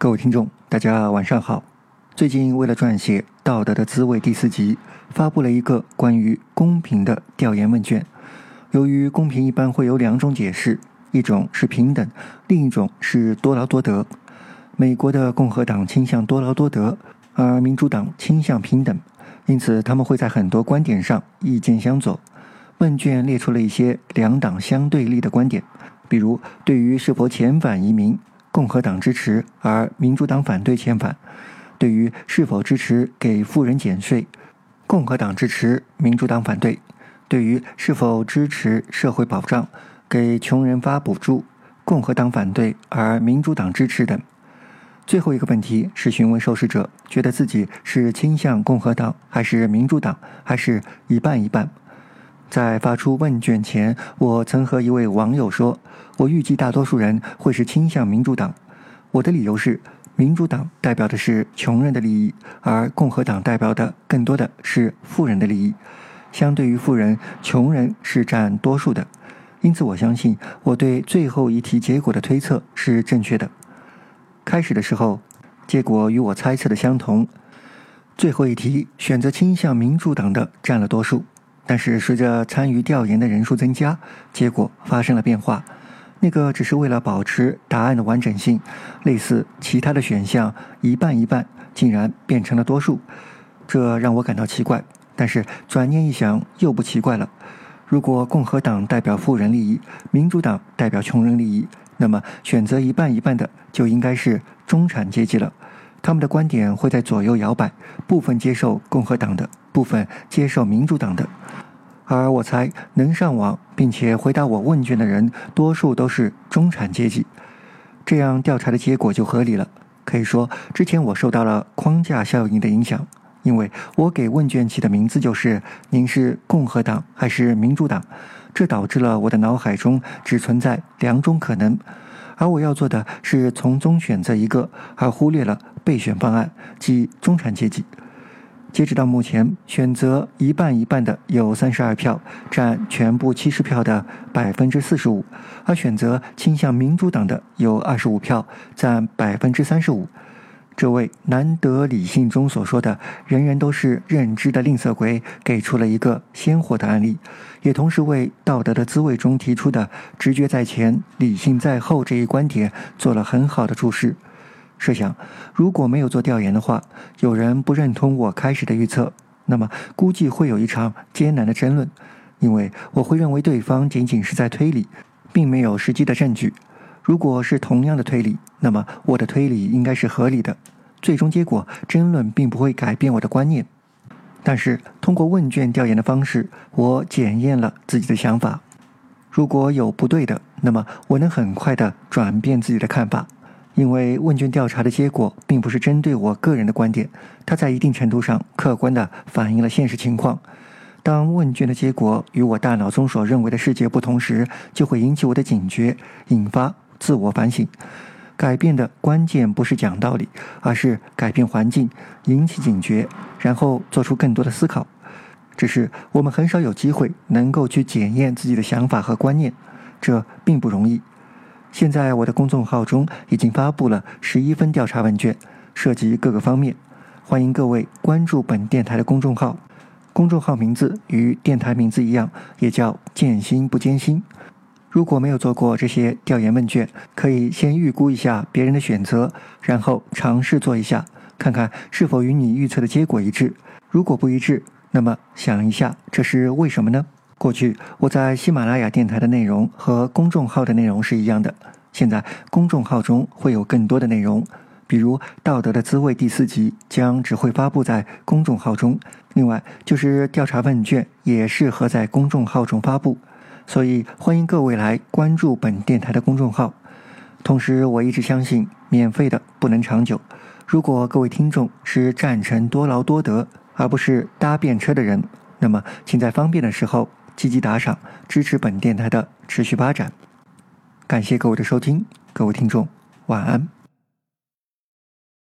各位听众，大家晚上好。最近为了撰写《道德的滋味》第四集，发布了一个关于公平的调研问卷。由于公平一般会有两种解释，一种是平等，另一种是多劳多得。美国的共和党倾向多劳多得，而民主党倾向平等，因此他们会在很多观点上意见相左。问卷列出了一些两党相对立的观点，比如对于是否遣返移民。共和党支持，而民主党反对遣返。对于是否支持给富人减税，共和党支持，民主党反对。对于是否支持社会保障，给穷人发补助，共和党反对，而民主党支持等。最后一个问题是询问受试者觉得自己是倾向共和党还是民主党，还是一半一半。在发出问卷前，我曾和一位网友说，我预计大多数人会是倾向民主党。我的理由是，民主党代表的是穷人的利益，而共和党代表的更多的是富人的利益。相对于富人，穷人是占多数的。因此，我相信我对最后一题结果的推测是正确的。开始的时候，结果与我猜测的相同。最后一题选择倾向民主党的占了多数。但是随着参与调研的人数增加，结果发生了变化。那个只是为了保持答案的完整性，类似其他的选项一半一半，竟然变成了多数，这让我感到奇怪。但是转念一想，又不奇怪了。如果共和党代表富人利益，民主党代表穷人利益，那么选择一半一半的就应该是中产阶级了。他们的观点会在左右摇摆，部分接受共和党的，部分接受民主党的。而我猜，能上网并且回答我问卷的人，多数都是中产阶级。这样调查的结果就合理了。可以说，之前我受到了框架效应的影响，因为我给问卷起的名字就是“您是共和党还是民主党”，这导致了我的脑海中只存在两种可能。而我要做的是从中选择一个，而忽略了备选方案，即中产阶级。截止到目前，选择一半一半的有三十二票，占全部七十票的百分之四十五；而选择倾向民主党的有二十五票，占百分之三十五。这位难得理性中所说的“人人都是认知的吝啬鬼”，给出了一个鲜活的案例，也同时为道德的滋味中提出的“直觉在前，理性在后”这一观点做了很好的注释。设想如果没有做调研的话，有人不认同我开始的预测，那么估计会有一场艰难的争论，因为我会认为对方仅仅是在推理，并没有实际的证据。如果是同样的推理，那么我的推理应该是合理的。最终结果，争论并不会改变我的观念。但是通过问卷调研的方式，我检验了自己的想法。如果有不对的，那么我能很快的转变自己的看法，因为问卷调查的结果并不是针对我个人的观点，它在一定程度上客观的反映了现实情况。当问卷的结果与我大脑中所认为的世界不同时，就会引起我的警觉，引发。自我反省，改变的关键不是讲道理，而是改变环境，引起警觉，然后做出更多的思考。只是我们很少有机会能够去检验自己的想法和观念，这并不容易。现在我的公众号中已经发布了十一份调查问卷，涉及各个方面，欢迎各位关注本电台的公众号。公众号名字与电台名字一样，也叫“见心不艰辛”。如果没有做过这些调研问卷，可以先预估一下别人的选择，然后尝试做一下，看看是否与你预测的结果一致。如果不一致，那么想一下这是为什么呢？过去我在喜马拉雅电台的内容和公众号的内容是一样的，现在公众号中会有更多的内容，比如《道德的滋味》第四集将只会发布在公众号中，另外就是调查问卷也适合在公众号中发布。所以，欢迎各位来关注本电台的公众号。同时，我一直相信，免费的不能长久。如果各位听众是赞成多劳多得，而不是搭便车的人，那么请在方便的时候积极打赏，支持本电台的持续发展。感谢各位的收听，各位听众，晚安。